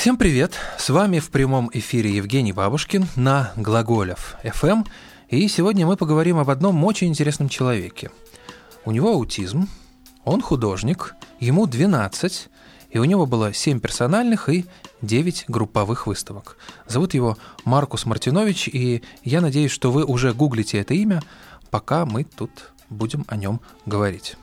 Всем привет! С вами в прямом эфире Евгений Бабушкин на Глаголев FM. И сегодня мы поговорим об одном очень интересном человеке. У него аутизм, он художник, ему 12, и у него было 7 персональных и 9 групповых выставок. Зовут его Маркус Мартинович, и я надеюсь, что вы уже гуглите это имя, пока мы тут будем о нем говорить.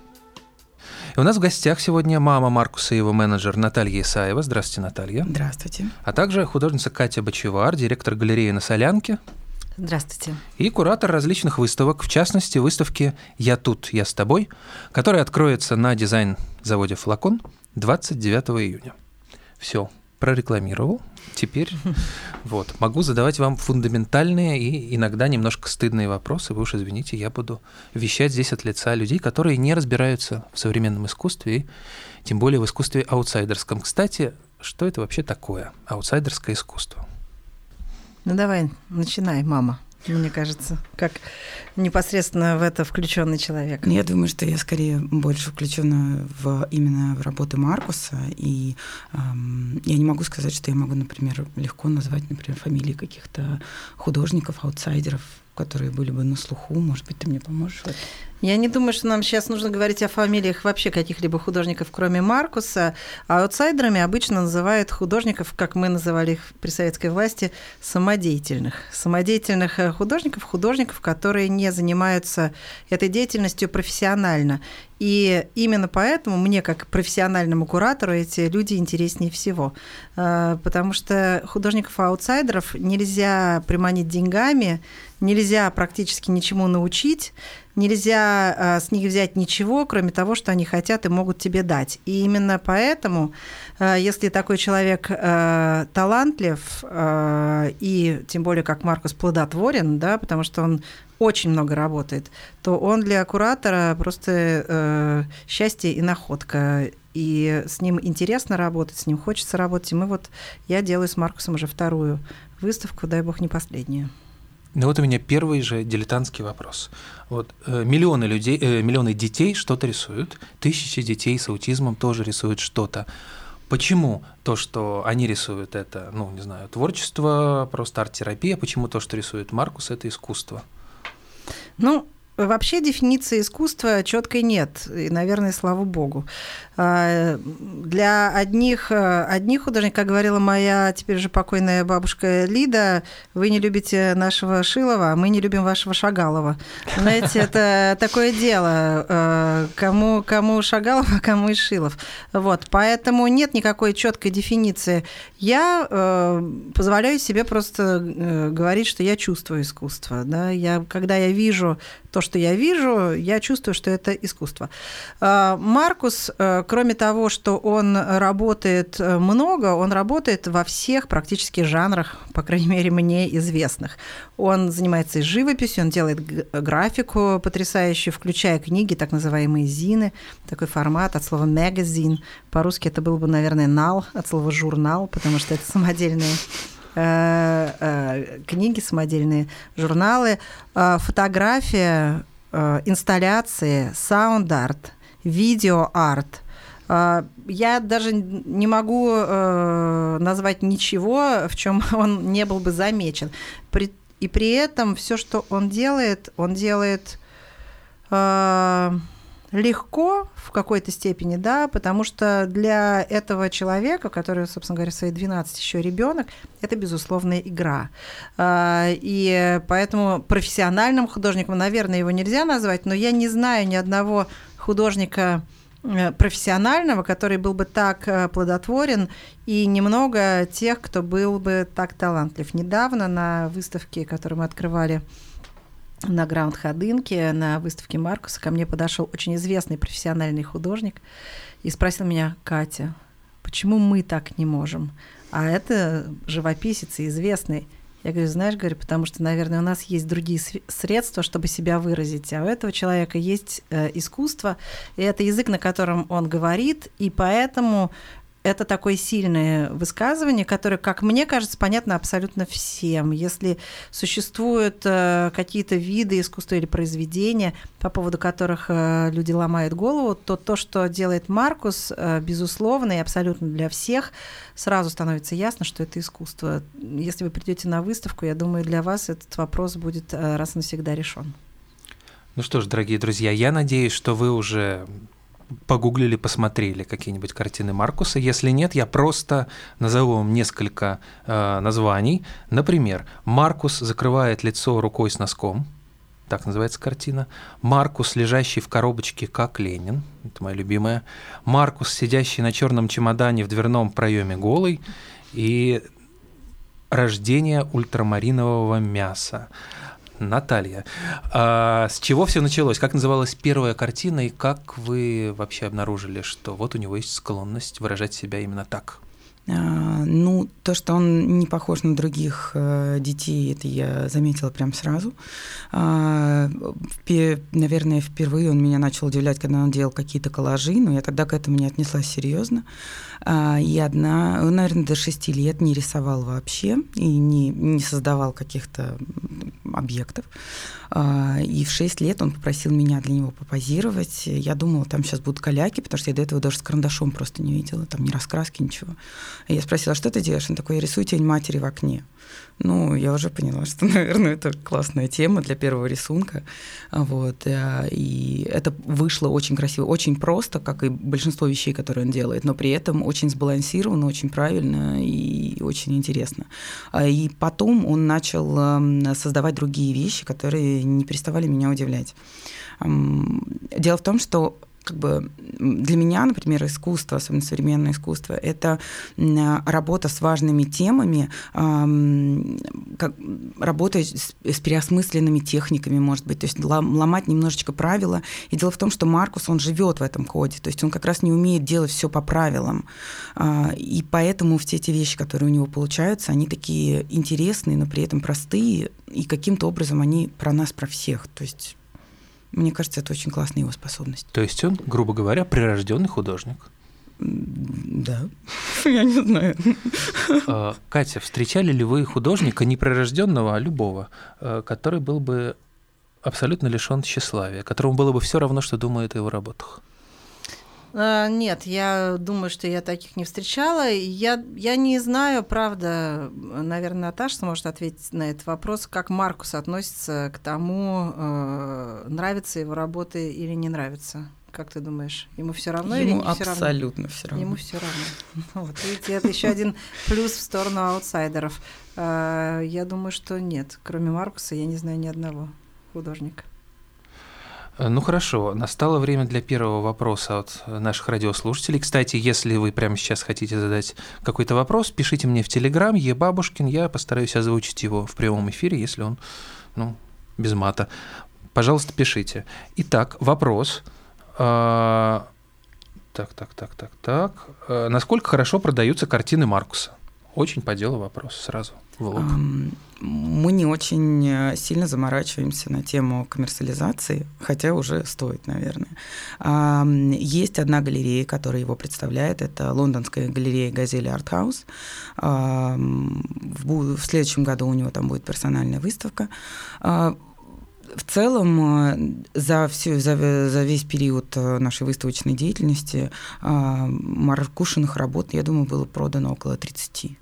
И у нас в гостях сегодня мама Маркуса и его менеджер Наталья Исаева. Здравствуйте, Наталья. Здравствуйте. А также художница Катя Бочевар, директор галереи на Солянке. Здравствуйте. И куратор различных выставок, в частности, выставки «Я тут, я с тобой», которая откроется на дизайн-заводе «Флакон» 29 июня. Все, прорекламировал. Теперь вот, могу задавать вам фундаментальные и иногда немножко стыдные вопросы. Вы уж извините, я буду вещать здесь от лица людей, которые не разбираются в современном искусстве, и тем более в искусстве аутсайдерском. Кстати, что это вообще такое, аутсайдерское искусство? Ну давай, начинай, мама мне кажется, как непосредственно в это включенный человек. Я думаю, что я скорее больше включена в именно в работу Маркуса, и эм, я не могу сказать, что я могу, например, легко назвать, например, фамилии каких-то художников, аутсайдеров, которые были бы на слуху. Может быть, ты мне поможешь? Я не думаю, что нам сейчас нужно говорить о фамилиях вообще каких-либо художников, кроме Маркуса. А аутсайдерами обычно называют художников, как мы называли их при советской власти, самодеятельных. Самодеятельных э, художников, художников, которые не занимаются этой деятельностью профессионально. И именно поэтому мне, как профессиональному куратору, эти люди интереснее всего. Э, потому что художников-аутсайдеров нельзя приманить деньгами, нельзя практически ничему научить, нельзя а, с них взять ничего, кроме того, что они хотят и могут тебе дать. И именно поэтому, а, если такой человек а, талантлив, и тем более как Маркус плодотворен, да, потому что он очень много работает, то он для куратора просто э, счастье и находка. И с ним интересно работать, с ним хочется работать. И мы вот, я делаю с Маркусом уже вторую выставку, дай бог, не последнюю. Ну вот у меня первый же дилетантский вопрос. Вот э, миллионы людей, э, миллионы детей что-то рисуют, тысячи детей с аутизмом тоже рисуют что-то. Почему то, что они рисуют, это, ну, не знаю, творчество, просто арт-терапия, почему то, что рисует Маркус, это искусство? Ну, Вообще дефиниции искусства четкой нет, и, наверное, слава богу. А, для одних, одних художников, как говорила моя теперь уже покойная бабушка Лида, вы не любите нашего Шилова, а мы не любим вашего Шагалова. Знаете, это такое дело, а, кому, кому Шагалов, а кому и Шилов. Вот, поэтому нет никакой четкой дефиниции. Я э, позволяю себе просто э, говорить, что я чувствую искусство. Да? Я, когда я вижу то, что я вижу, я чувствую, что это искусство. А, Маркус, э, кроме того, что он работает э, много, он работает во всех практически жанрах, по крайней мере, мне известных. Он занимается и живописью, он делает графику потрясающую, включая книги, так называемые зины, такой формат от слова магазин. По-русски это был бы, наверное, нал, от слова журнал, потому что это самодельные Э, э, книги самодельные, журналы, э, фотография, инсталляции, саунд-арт, видео-арт. Я даже не могу назвать ничего, в чем он не был бы замечен. И при этом все, что он делает, он делает легко в какой-то степени, да, потому что для этого человека, который, собственно говоря, свои 12 еще ребенок, это безусловная игра. А, и поэтому профессиональным художником, наверное, его нельзя назвать, но я не знаю ни одного художника э, профессионального, который был бы так э, плодотворен, и немного тех, кто был бы так талантлив. Недавно на выставке, которую мы открывали на Граунд Ходынке, на выставке Маркуса, ко мне подошел очень известный профессиональный художник и спросил меня, Катя, почему мы так не можем? А это живописец и известный. Я говорю, знаешь, говорю, потому что, наверное, у нас есть другие средства, чтобы себя выразить, а у этого человека есть э, искусство, и это язык, на котором он говорит, и поэтому это такое сильное высказывание, которое, как мне кажется, понятно абсолютно всем. Если существуют э, какие-то виды искусства или произведения, по поводу которых э, люди ломают голову, то то, что делает Маркус, э, безусловно, и абсолютно для всех, сразу становится ясно, что это искусство. Если вы придете на выставку, я думаю, для вас этот вопрос будет раз и навсегда решен. Ну что ж, дорогие друзья, я надеюсь, что вы уже погуглили, посмотрели какие-нибудь картины Маркуса. Если нет, я просто назову вам несколько э, названий. Например, Маркус закрывает лицо рукой с носком. Так называется картина. Маркус, лежащий в коробочке, как Ленин. Это моя любимая. Маркус, сидящий на черном чемодане в дверном проеме голый. И рождение ультрамаринового мяса. Наталья, а с чего все началось? Как называлась первая картина и как вы вообще обнаружили, что вот у него есть склонность выражать себя именно так? А, ну, то, что он не похож на других э, детей, это я заметила прям сразу. А, наверное, впервые он меня начал удивлять, когда он делал какие-то коллажи, но я тогда к этому не отнеслась серьезно. А, и одна, он, наверное, до шести лет не рисовал вообще и не, не создавал каких-то объектов. И в шесть лет он попросил меня для него попозировать. Я думала, там сейчас будут каляки, потому что я до этого даже с карандашом просто не видела, там ни раскраски, ничего. Я спросила, что ты делаешь? Он такой, я рисую тень матери в окне. Ну, я уже поняла, что, наверное, это классная тема для первого рисунка. Вот. Э, и это вышло очень красиво, очень просто, как и большинство вещей, которые он делает, но при этом очень сбалансированно, очень правильно и очень интересно. А, и потом он начал эм, создавать другие вещи, которые не переставали меня удивлять. Дело в том, что как бы для меня, например, искусство, особенно современное искусство, это работа с важными темами, как, работа с, с переосмысленными техниками, может быть, то есть ломать немножечко правила. И дело в том, что Маркус, он живет в этом коде, то есть он как раз не умеет делать все по правилам. А, и поэтому все эти вещи, которые у него получаются, они такие интересные, но при этом простые, и каким-то образом они про нас, про всех. То есть мне кажется, это очень классная его способность. То есть он, грубо говоря, прирожденный художник. Да, я не знаю. А, Катя, встречали ли вы художника не прирожденного, а любого, а, который был бы абсолютно лишен тщеславия, которому было бы все равно, что думает о его работах? А, нет, я думаю, что я таких не встречала. Я, я не знаю, правда, наверное, Наташа сможет ответить на этот вопрос, как Маркус относится к тому, э, нравится его работы или не нравится. Как ты думаешь, ему все равно ему или не все равно? Абсолютно все равно. Ему все равно. Вот, видите, это еще один плюс в сторону аутсайдеров. А, я думаю, что нет. Кроме Маркуса, я не знаю ни одного художника. Э, ну хорошо, настало время для первого вопроса от наших радиослушателей. Кстати, если вы прямо сейчас хотите задать какой-то вопрос, пишите мне в Телеграм Ебабушкин, я постараюсь озвучить его в прямом эфире, если он ну, без мата. Пожалуйста, пишите. Итак, вопрос. А, так, так, так, так, так. А, насколько хорошо продаются картины Маркуса? Очень по делу вопрос сразу в лоб. Мы не очень э, сильно заморачиваемся на тему коммерциализации, хотя уже стоит, наверное. Есть одна галерея, которая его представляет, это лондонская галерея «Газели Артхаус». В следующем году у него там будет персональная выставка а, в целом э, за, всю, за, за весь период э, нашей выставочной деятельности Маркушиных работ, я думаю, было продано около 30.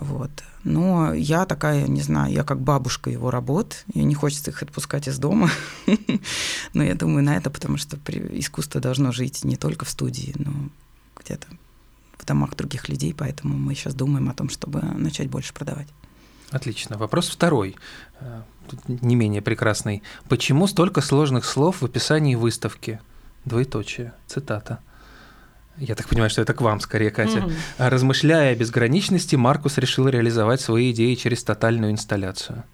Вот. Но я такая, не знаю, я как бабушка его работ, и не хочется их отпускать из дома. но я думаю на это, потому что искусство должно жить не только в студии, но где-то в домах других людей, поэтому мы сейчас думаем о том, чтобы начать больше продавать. Отлично. Вопрос второй, э, Тут не менее прекрасный. Почему столько сложных слов в описании выставки? Двоеточие. Цитата. Я так понимаю, что это к вам скорее, Катя. Mm-hmm. Размышляя о безграничности, Маркус решил реализовать свои идеи через тотальную инсталляцию.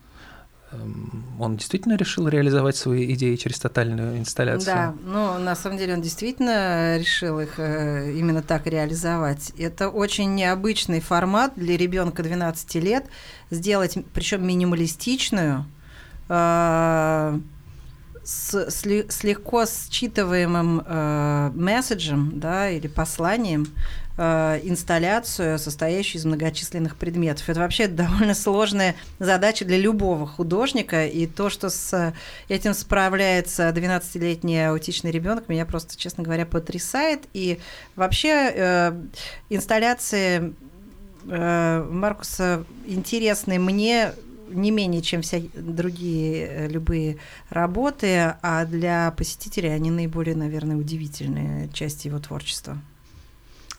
Эм, он действительно решил реализовать свои идеи через тотальную инсталляцию? Да, ну, на самом деле он действительно решил их э, именно так реализовать. Это очень необычный формат для ребенка 12 лет, сделать, причем минималистичную, э, с, с, с легко считываемым э, месседжем да, или посланием э, инсталляцию, состоящую из многочисленных предметов. Это вообще довольно сложная задача для любого художника, и то, что с этим справляется 12-летний аутичный ребенок, меня просто, честно говоря, потрясает. И вообще э, инсталляции э, Маркуса интересны мне не менее, чем вся другие э, любые работы, а для посетителей они наиболее, наверное, удивительные части его творчества.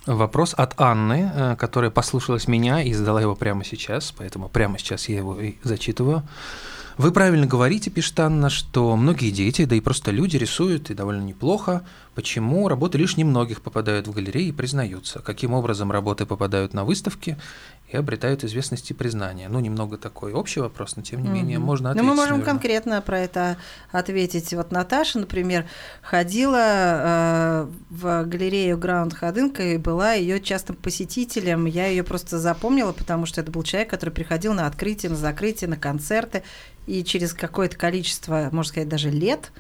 Вопрос от Анны, э, которая послушалась меня и задала его прямо сейчас, поэтому прямо сейчас я его и зачитываю. Вы правильно говорите, пишет Анна, что многие дети, да и просто люди рисуют и довольно неплохо. Почему работы лишь немногих попадают в галереи и признаются? Каким образом работы попадают на выставки и обретают известность и признание. Ну, немного такой общий вопрос, но тем не менее mm-hmm. можно ответить. Ну, мы можем наверное. конкретно про это ответить. Вот Наташа, например, ходила э, в галерею Граунд Ходынка и была ее частым посетителем. Я ее просто запомнила, потому что это был человек, который приходил на открытие, на закрытие, на концерты. И через какое-то количество, можно сказать, даже лет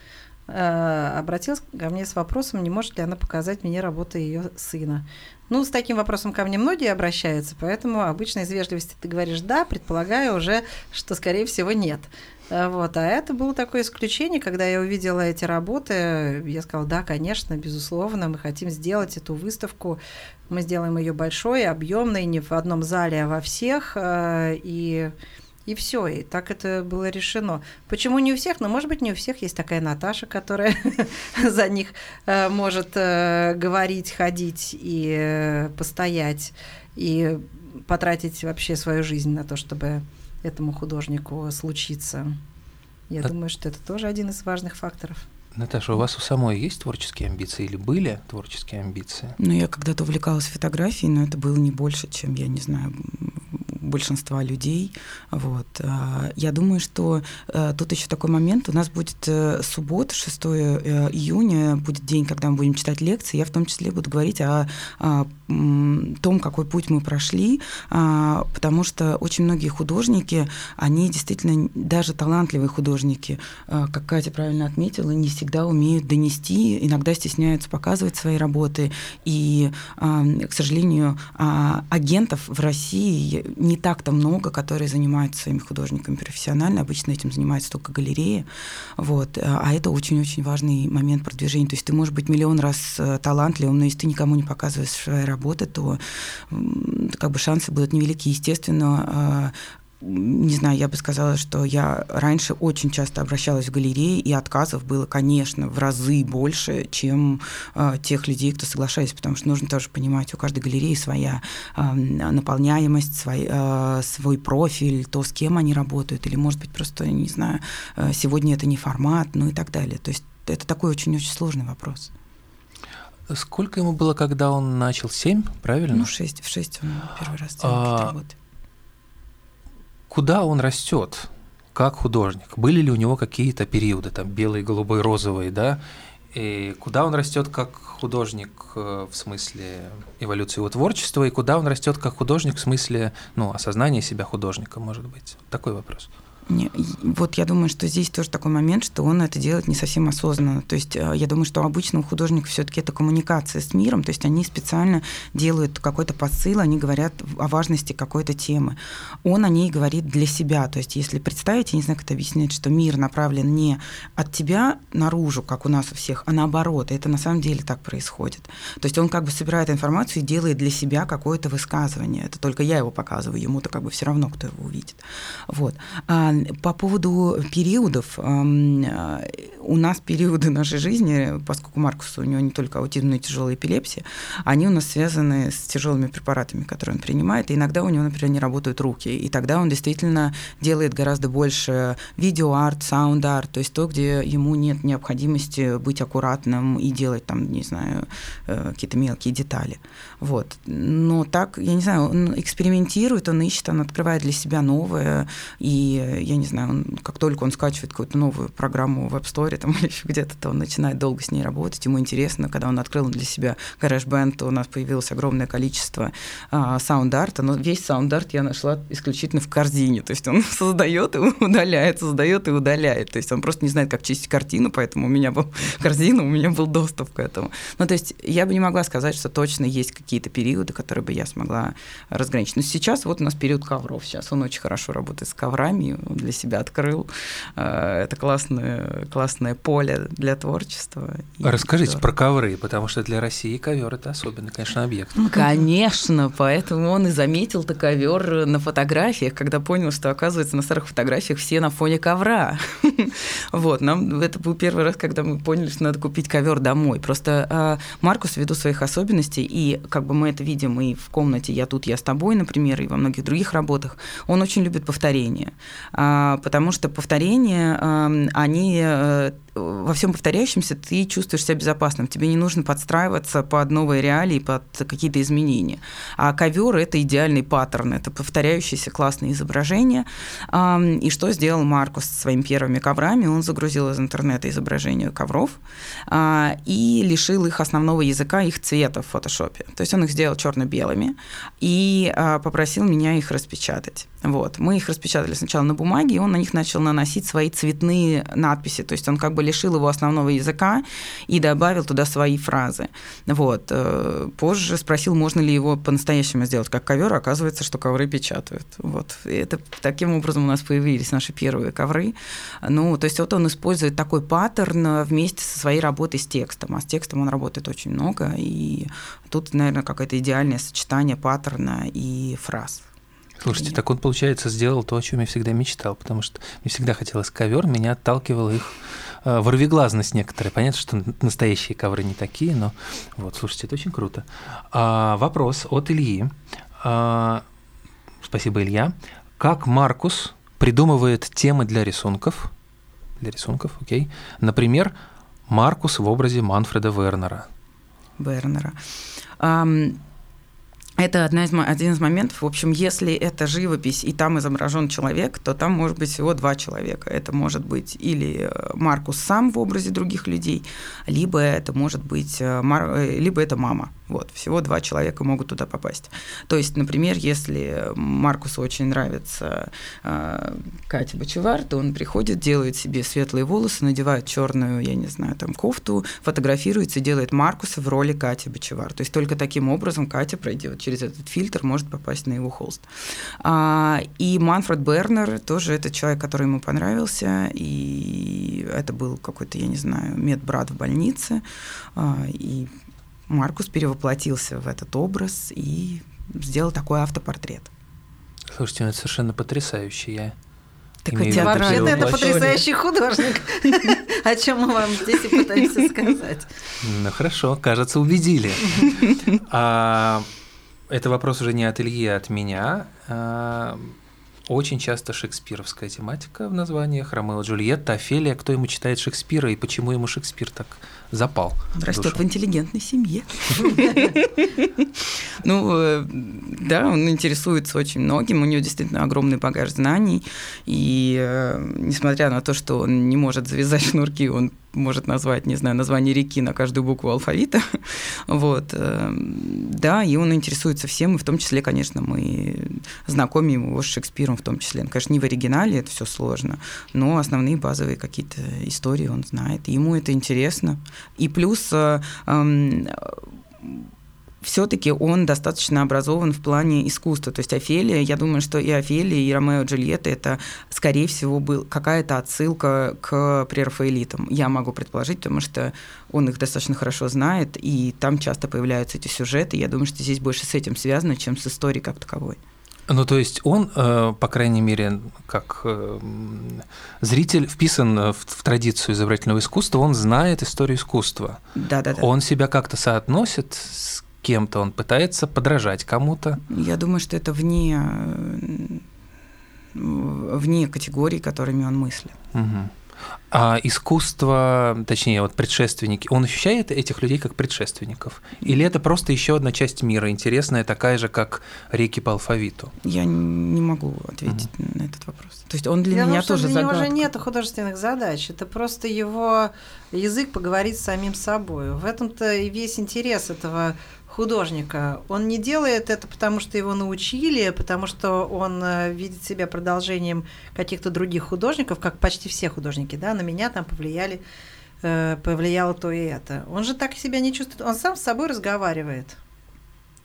обратилась ко мне с вопросом, не может ли она показать мне работы ее сына. Ну, с таким вопросом ко мне многие обращаются, поэтому обычно из вежливости ты говоришь «да», предполагаю уже, что, скорее всего, нет. А вот. А это было такое исключение, когда я увидела эти работы, я сказала, да, конечно, безусловно, мы хотим сделать эту выставку, мы сделаем ее большой, объемной, не в одном зале, а во всех, а, и и все, и так это было решено. Почему не у всех? Ну, может быть, не у всех есть такая Наташа, которая за них э, может э, говорить, ходить и э, постоять, и потратить вообще свою жизнь на то, чтобы этому художнику случиться. Я а... думаю, что это тоже один из важных факторов. Наташа, у вас у самой есть творческие амбиции или были творческие амбиции? Ну, я когда-то увлекалась фотографией, но это было не больше, чем, я не знаю, большинства людей. Вот. А, я думаю, что э, тут еще такой момент. У нас будет э, суббота, 6 э, июня, будет день, когда мы будем читать лекции. Я в том числе буду говорить о, о том, какой путь мы прошли, а, потому что очень многие художники, они действительно, даже талантливые художники, как Катя правильно отметила, не всегда умеют донести, иногда стесняются показывать свои работы. И, к сожалению, а, агентов в России не так-то много, которые занимаются своими художниками профессионально. Обычно этим занимаются только галереи. Вот. А это очень-очень важный момент продвижения. То есть ты можешь быть миллион раз э, талантливым, но если ты никому не показываешь свои работы, то как бы шансы будут невелики. Естественно, а, не знаю, я бы сказала, что я раньше очень часто обращалась в галереи, и отказов было, конечно, в разы больше, чем э, тех людей, кто соглашались, потому что нужно тоже понимать, у каждой галереи своя э, наполняемость, свой, э, свой профиль, то, с кем они работают, или, может быть, просто, не знаю, э, сегодня это не формат, ну и так далее. То есть это такой очень-очень сложный вопрос. Сколько ему было, когда он начал? Семь, правильно? Ну, шесть. В шесть он первый раз делал а, работы куда он растет как художник? Были ли у него какие-то периоды, там белый, голубой, розовый, да? И куда он растет как художник э, в смысле эволюции его творчества, и куда он растет как художник в смысле ну, осознания себя художника, может быть? Такой вопрос. Вот я думаю, что здесь тоже такой момент, что он это делает не совсем осознанно. То есть э, я думаю, что у обычного художника все-таки это коммуникация с миром, то есть они специально делают какой-то посыл, они говорят о важности какой-то темы. Он о ней говорит для себя. То есть если представить, я не знаю, как это объяснять, что мир направлен не от тебя наружу, как у нас у всех, а наоборот. Это на самом деле так происходит. То есть он как бы собирает информацию и делает для себя какое-то высказывание. Это только я его показываю, ему-то как бы все равно, кто его увидит. Вот. А по поводу периодов, э, у нас периоды нашей жизни, поскольку Маркус у него не только аутизм, но и тяжелая эпилепсия, они у нас связаны с тяжелыми препаратами, которые он принимает, и иногда у него, например, не работают руки, и тогда он действительно делает гораздо больше видеоарт, саунд-арт, то есть то, где ему нет необходимости быть аккуратным и делать там, не знаю, э, какие-то мелкие детали. Вот. Но так, я не знаю, он экспериментирует, он ищет, он открывает для себя новое, и я не знаю, он, как только он скачивает какую-то новую программу в App Store там, или где-то, то он начинает долго с ней работать. Ему интересно, когда он открыл для себя GarageBand, то у нас появилось огромное количество а, саунд-арта, но весь саунд-арт я нашла исключительно в корзине. То есть он создает и удаляет, создает и удаляет. То есть он просто не знает, как чистить корзину, поэтому у меня был корзина, у меня был доступ к этому. Ну, то есть я бы не могла сказать, что точно есть какие-то периоды, которые бы я смогла разграничить. Но сейчас вот у нас период ковров. Сейчас он очень хорошо работает с коврами, для себя открыл. Э, это классное, классное поле для творчества. Расскажите про ковры, потому что для России ковер это особенный, конечно, объект. Конечно, поэтому он и заметил-то ковер на фотографиях, когда понял, что, оказывается, на старых фотографиях все на фоне ковра. Вот, нам это был первый раз, когда мы поняли, что надо купить ковер домой. Просто а, Маркус, ввиду своих особенностей, и как бы мы это видим и в комнате «Я тут, я с тобой», например, и во многих других работах, он очень любит повторения, а, потому что повторения, они э, во всем повторяющемся ты чувствуешь себя безопасным. Тебе не нужно подстраиваться под новые реалии, под какие-то изменения. А ковер это идеальный паттерн, это повторяющиеся классные изображения. И что сделал Маркус со своими первыми коврами? Он загрузил из интернета изображения ковров а, и лишил их основного языка, их цвета в фотошопе. То есть он их сделал черно-белыми и а, попросил меня их распечатать. Вот. Мы их распечатали сначала на бумаге, и он на них начал наносить свои цветные надписи. То есть он как бы лишил его основного языка и добавил туда свои фразы. Вот. Э, позже спросил, можно ли его по-настоящему сделать как ковер. Оказывается, что ковры печатают. Вот. И это таким образом у нас появились наши первые ковры. Ну, то есть вот он использует такой паттерн вместе со своей работой с текстом. А с текстом он работает очень много. И тут, наверное, какое-то идеальное сочетание паттерна и фраз. Слушайте, так он, получается, сделал то, о чем я всегда мечтал, потому что мне всегда хотелось ковер, меня отталкивала их э, ворвиглазность некоторые. Понятно, что настоящие ковры не такие, но вот, слушайте, это очень круто. А, вопрос от Ильи. А, спасибо, Илья. Как Маркус придумывает темы для рисунков? Для рисунков, окей. Например, Маркус в образе Манфреда Вернера. Вернера. Um, это одна из, один из моментов. В общем, если это живопись, и там изображен человек, то там может быть всего два человека. Это может быть или э, Маркус сам в образе других людей, либо это может быть, э, э, либо это мама. Вот, всего два человека могут туда попасть. То есть, например, если Маркусу очень нравится э, Катя Бочевар, то он приходит, делает себе светлые волосы, надевает черную, я не знаю, там кофту, фотографируется и делает Маркуса в роли Кати Бочевар. То есть только таким образом Катя пройдет через этот фильтр, может попасть на его холст. А, и Манфред Бернер тоже это человек, который ему понравился, и это был какой-то, я не знаю, медбрат в больнице, а, и Маркус перевоплотился в этот образ и сделал такой автопортрет. Слушайте, ну это совершенно потрясающе. Я так у тебя вообще это потрясающий художник, о чем мы вам здесь и пытаемся сказать. Ну хорошо, кажется, убедили. А, это вопрос уже не от Ильи, а от меня. Очень часто шекспировская тематика в названиях. Ромео Джульетта, Офелия. Кто ему читает Шекспира и почему ему Шекспир так запал? Растет в интеллигентной семье. Ну, э, да, он интересуется очень многим, у него действительно огромный багаж знаний, и э, несмотря на то, что он не может завязать шнурки, он может назвать, не знаю, название реки на каждую букву алфавита. Вот. Э, да, и он интересуется всем, и в том числе, конечно, мы знакомим его с Шекспиром в том числе. Ну, конечно, не в оригинале, это все сложно, но основные базовые какие-то истории он знает. ему это интересно. И плюс э, эм, все-таки он достаточно образован в плане искусства. То есть Офелия, я думаю, что и Офелия, и Ромео и Джульетта это, скорее всего, был какая-то отсылка к прерафаэлитам. Я могу предположить, потому что он их достаточно хорошо знает, и там часто появляются эти сюжеты. Я думаю, что здесь больше с этим связано, чем с историей как таковой. Ну, то есть он, э, по крайней мере, как э, зритель вписан в, в традицию изобразительного искусства, он знает историю искусства. Да, да, да. Он себя как-то соотносит с кем-то, он пытается подражать кому-то. Я думаю, что это вне, вне категорий, которыми он мыслит. Угу. А искусство, точнее, вот предшественники, он ощущает этих людей как предшественников? Или это просто еще одна часть мира, интересная, такая же, как реки по алфавиту? Я не могу ответить mm-hmm. на этот вопрос. То есть он для Я меня думаю, тоже для загадка. него же нет художественных задач. Это просто его язык поговорить с самим собой. В этом-то и весь интерес этого художника. Он не делает это, потому что его научили, потому что он э, видит себя продолжением каких-то других художников, как почти все художники, да, на меня там повлияли, э, повлияло то и это. Он же так себя не чувствует, он сам с собой разговаривает.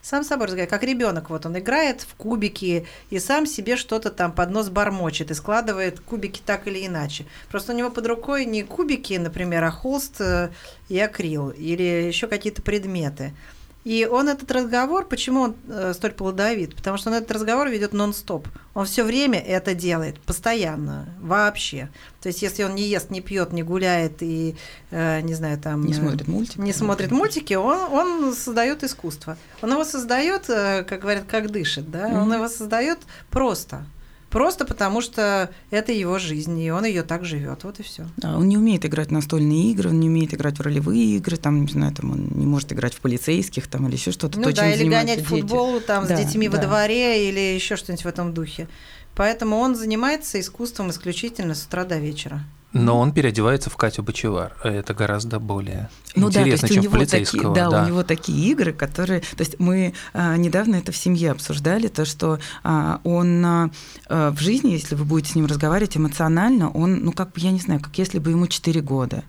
Сам с собой разговаривает, как ребенок, вот он играет в кубики и сам себе что-то там под нос бормочет и складывает кубики так или иначе. Просто у него под рукой не кубики, например, а холст э, и акрил или еще какие-то предметы. И он этот разговор, почему он э, столь плодовит? Потому что он этот разговор ведет нон-стоп. Он все время это делает, постоянно, вообще. То есть, если он не ест, не пьет, не гуляет и, э, не знаю, там... Не смотрит мультики. Не смотрит мультики, он, он создает искусство. Он его создает, э, как говорят, как дышит, да? Mm-hmm. Он его создает просто. Просто потому что это его жизнь, и он ее так живет. Вот и все. Да, он не умеет играть в настольные игры, он не умеет играть в ролевые игры, там, не знаю, там он не может играть в полицейских там, или еще что-то. Ну то, да, или гонять футбол там, да, с детьми да. во дворе или еще что-нибудь в этом духе. Поэтому он занимается искусством исключительно с утра до вечера. Но он переодевается в Катю Бочевар. Это гораздо более ну, интересно, да, чем в полицейского. Такие, да, да, у него такие игры, которые... То есть мы а, недавно это в семье обсуждали, то, что а, он а, в жизни, если вы будете с ним разговаривать эмоционально, он, ну, как бы, я не знаю, как если бы ему 4 года.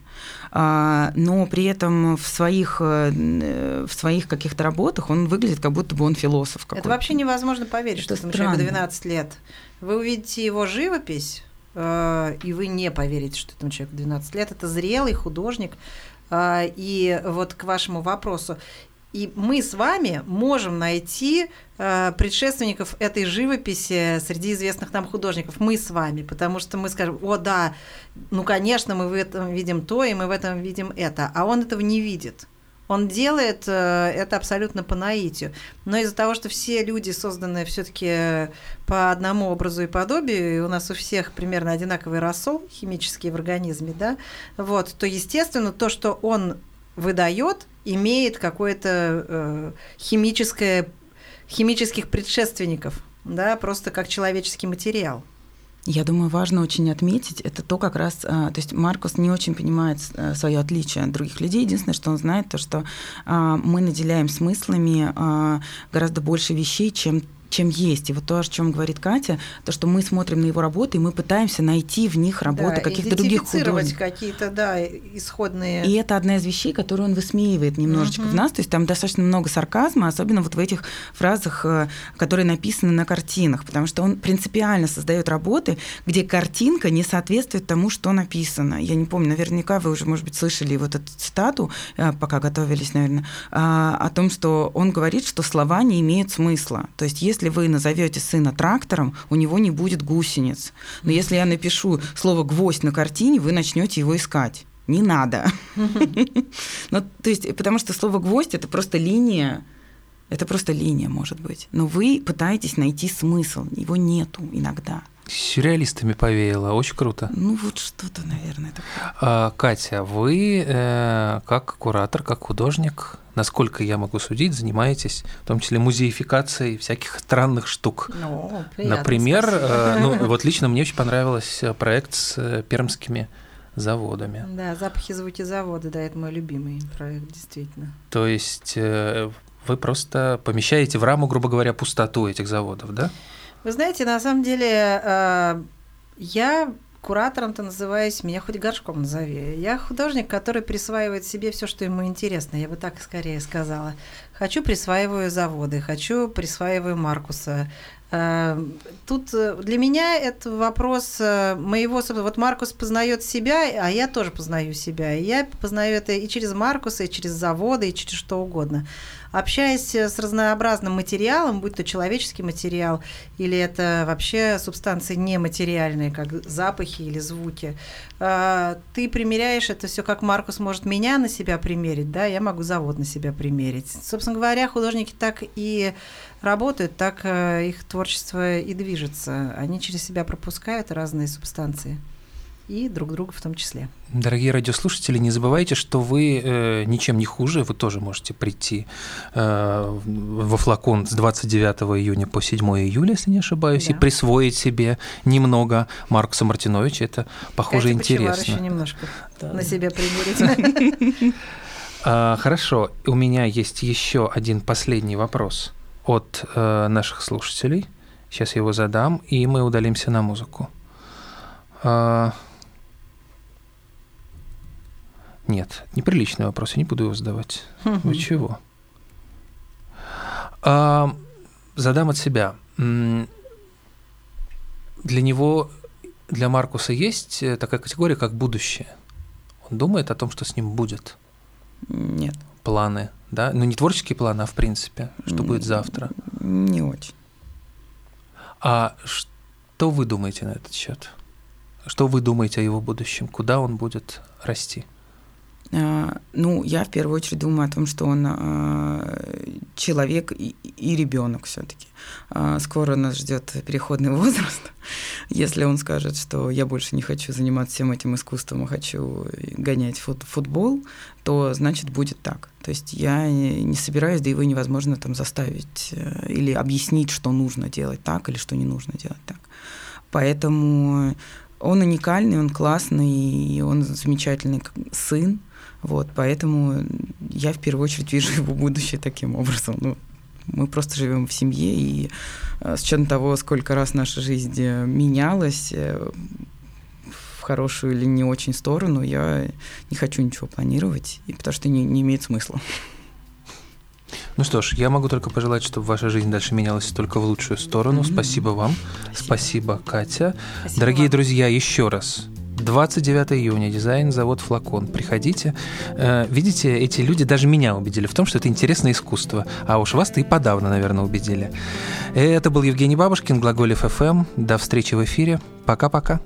А, но при этом в своих, э, в своих каких-то работах он выглядит, как будто бы он философ какой-то. Это вообще невозможно поверить, это что этому человеку 12 лет. Вы увидите его живопись, и вы не поверите, что этому человеку 12 лет. Это зрелый художник. Э, и вот к вашему вопросу. И мы с вами можем найти э, предшественников этой живописи среди известных нам художников. Мы с вами, потому что мы скажем, о да, ну конечно, мы в этом видим то, и мы в этом видим это, а он этого не видит. Он делает э, это абсолютно по наитию. Но из-за того, что все люди созданы все-таки по одному образу и подобию, и у нас у всех примерно одинаковый рассол химический в организме, да, вот, то, естественно, то, что он выдает, имеет какое-то э, химическое, химических предшественников, да, просто как человеческий материал. Я думаю, важно очень отметить, это то как раз, а, то есть Маркус не очень понимает э, свое отличие от других людей. Единственное, что он знает, то, что а, мы наделяем смыслами а, гораздо больше вещей, чем чем есть. И вот то, о чем говорит Катя, то, что мы смотрим на его работы, и мы пытаемся найти в них работы да, каких-то других художников. какие-то, да, исходные. И это одна из вещей, которую он высмеивает немножечко угу. в нас. То есть там достаточно много сарказма, особенно вот в этих фразах, э, которые написаны на картинах, потому что он принципиально создает работы, где картинка не соответствует тому, что написано. Я не помню, наверняка вы уже, может быть, слышали вот эту цитату, э, пока готовились, наверное, а, о том, что он говорит, что слова не имеют смысла. То есть если если вы назовете сына трактором, у него не будет гусениц. Но если я напишу слово гвоздь на картине, вы начнете его искать. Не надо. Ну, то есть, потому что слово гвоздь это просто линия, это просто линия, может быть. Но вы пытаетесь найти смысл, его нету иногда. Сюрреалистами повеяло, очень круто. Ну вот что-то, наверное, такое. А, Катя, вы э, как куратор, как художник, насколько я могу судить, занимаетесь в том числе музеификацией всяких странных штук. Ну, приятно, Например, э, ну вот лично мне очень понравился проект с э, пермскими заводами. Да, запахи, звуки завода, да, это мой любимый проект, действительно. То есть э, вы просто помещаете в раму, грубо говоря, пустоту этих заводов, да? Вы знаете, на самом деле э, я куратором-то называюсь, меня хоть горшком назови. Я художник, который присваивает себе все, что ему интересно, я бы так скорее сказала. Хочу присваиваю заводы, хочу присваиваю Маркуса. Э, тут э, для меня это вопрос моего... Вот Маркус познает себя, а я тоже познаю себя. И я познаю это и через Маркуса, и через заводы, и через что угодно общаясь с разнообразным материалом, будь то человеческий материал или это вообще субстанции нематериальные, как запахи или звуки, а, ты примеряешь это все, как Маркус может меня на себя примерить, да, я могу завод на себя примерить. Собственно говоря, художники так и работают, так э, их творчество и движется. Они через себя пропускают разные субстанции. И друг друга в том числе. Дорогие радиослушатели, не забывайте, что вы э, ничем не хуже, вы тоже можете прийти э, во флакон с 29 июня по 7 июля, если не ошибаюсь, да. и присвоить себе немного Маркуса Мартиновича. Это, похоже, Катя интересно. еще немножко да. на себя примерить. А, хорошо, у меня есть еще один последний вопрос от э, наших слушателей. Сейчас я его задам, и мы удалимся на музыку. Нет, неприличный вопрос, я не буду его задавать. Вы чего? А, задам от себя. Для него, для Маркуса есть э, такая категория, как будущее. Он думает о том, что с ним будет. Нет. Планы, да? Ну, не творческие планы, а в принципе, что будет завтра. Не очень. А что вы думаете на этот счет? Что вы думаете о его будущем? Куда он будет расти? А, ну, я в первую очередь думаю о том, что он а, человек и, и ребенок все-таки. А, скоро нас ждет переходный возраст. Если он скажет, что я больше не хочу заниматься всем этим искусством, а хочу гонять фут футбол, то значит будет так. То есть я не собираюсь, да его невозможно там заставить э, или объяснить, что нужно делать так или что не нужно делать так. Поэтому он уникальный, он классный, и он замечательный сын. Вот, поэтому я в первую очередь вижу его будущее таким образом. Ну, мы просто живем в семье, и э, с учетом того, сколько раз наша жизнь э, менялась э, в хорошую или не очень сторону, я не хочу ничего планировать, и потому что не, не имеет смысла. Ну что ж, я могу только пожелать, чтобы ваша жизнь дальше менялась только в лучшую сторону. Mm-hmm. Спасибо вам. Спасибо, Спасибо Катя. Спасибо Дорогие вам. друзья, еще раз 29 июня, дизайн, завод «Флакон». Приходите. Э, видите, эти люди даже меня убедили в том, что это интересное искусство. А уж вас-то и подавно, наверное, убедили. Это был Евгений Бабушкин, Глаголев ФМ. До встречи в эфире. Пока-пока.